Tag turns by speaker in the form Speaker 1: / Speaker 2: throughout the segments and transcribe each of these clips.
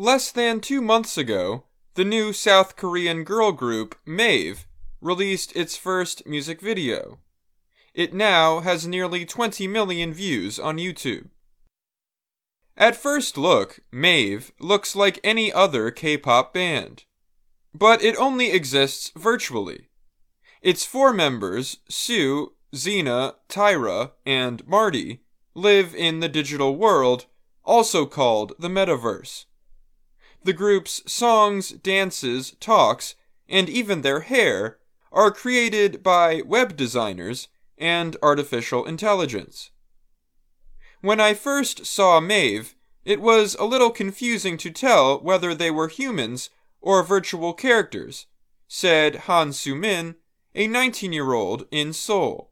Speaker 1: Less than two months ago, the new South Korean girl group Mave released its first music video. It now has nearly 20 million views on YouTube. At first look, Mave looks like any other K pop band. But it only exists virtually. Its four members, Siu, Zena, Tyra, and Marty, live in the digital world, also called the metaverse. The group's songs, dances, talks, and even their hair are created by web designers and artificial intelligence. When I first saw Mave, it was a little confusing to tell whether they were humans or virtual characters, said Han Su-min, a 19 year old in Seoul.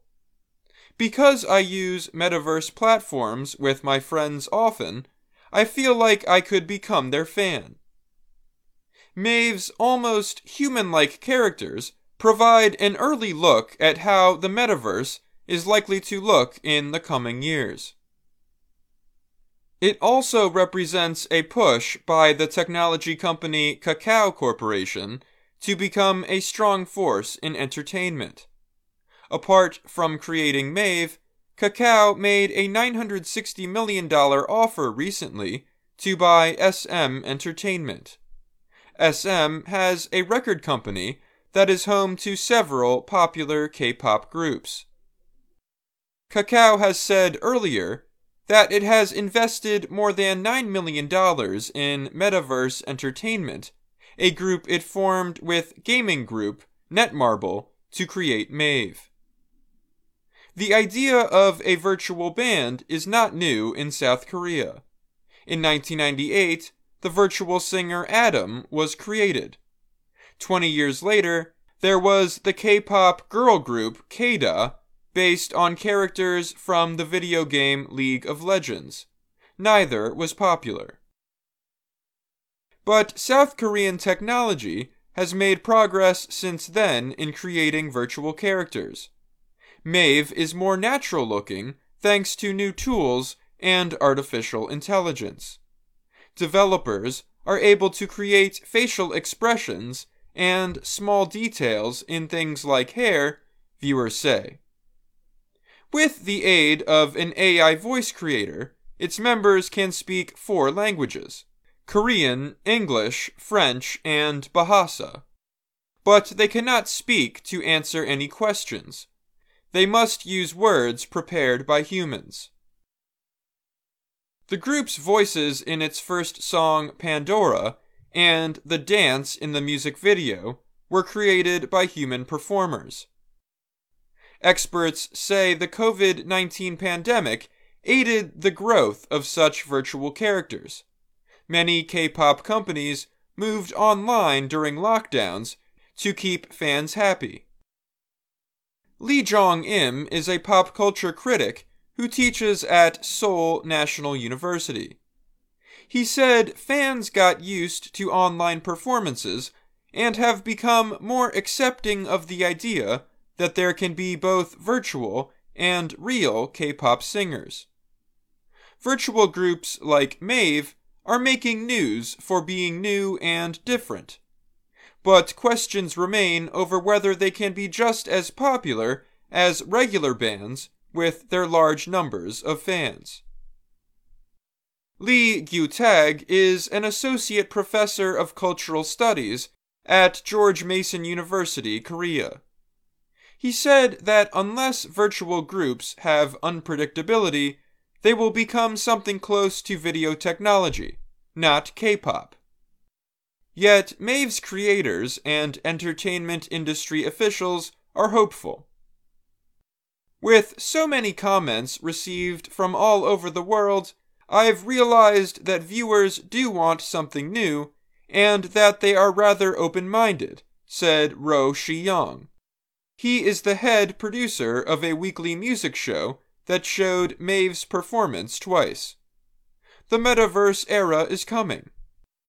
Speaker 1: Because I use metaverse platforms with my friends often, I feel like I could become their fan. Mave's almost human like characters provide an early look at how the metaverse is likely to look in the coming years. It also represents a push by the technology company Kakao Corporation to become a strong force in entertainment. Apart from creating Mave, Kakao made a $960 million offer recently to buy SM Entertainment. SM has a record company that is home to several popular K pop groups. Kakao has said earlier that it has invested more than $9 million in Metaverse Entertainment, a group it formed with gaming group Netmarble to create Mave. The idea of a virtual band is not new in South Korea. In 1998, the virtual singer Adam was created. Twenty years later, there was the K pop girl group K/DA, based on characters from the video game League of Legends. Neither was popular. But South Korean technology has made progress since then in creating virtual characters. Mave is more natural looking thanks to new tools and artificial intelligence. Developers are able to create facial expressions and small details in things like hair, viewers say. With the aid of an AI voice creator, its members can speak four languages Korean, English, French, and Bahasa. But they cannot speak to answer any questions. They must use words prepared by humans. The group's voices in its first song, Pandora, and the dance in the music video were created by human performers. Experts say the COVID 19 pandemic aided the growth of such virtual characters. Many K pop companies moved online during lockdowns to keep fans happy. Lee Jong Im is a pop culture critic who teaches at Seoul National University. He said fans got used to online performances and have become more accepting of the idea that there can be both virtual and real K pop singers. Virtual groups like Mave are making news for being new and different. But questions remain over whether they can be just as popular as regular bands with their large numbers of fans. Lee Gyu-tag is an associate professor of cultural studies at George Mason University, Korea. He said that unless virtual groups have unpredictability, they will become something close to video technology, not K pop. Yet, Mave's creators and entertainment industry officials are hopeful. With so many comments received from all over the world, I've realized that viewers do want something new and that they are rather open minded, said Ro Shi Young. He is the head producer of a weekly music show that showed Mave's performance twice. The metaverse era is coming.